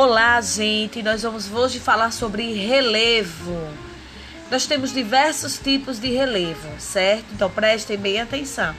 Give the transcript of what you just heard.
Olá, gente. Nós vamos hoje falar sobre relevo. Nós temos diversos tipos de relevo, certo? Então prestem bem atenção.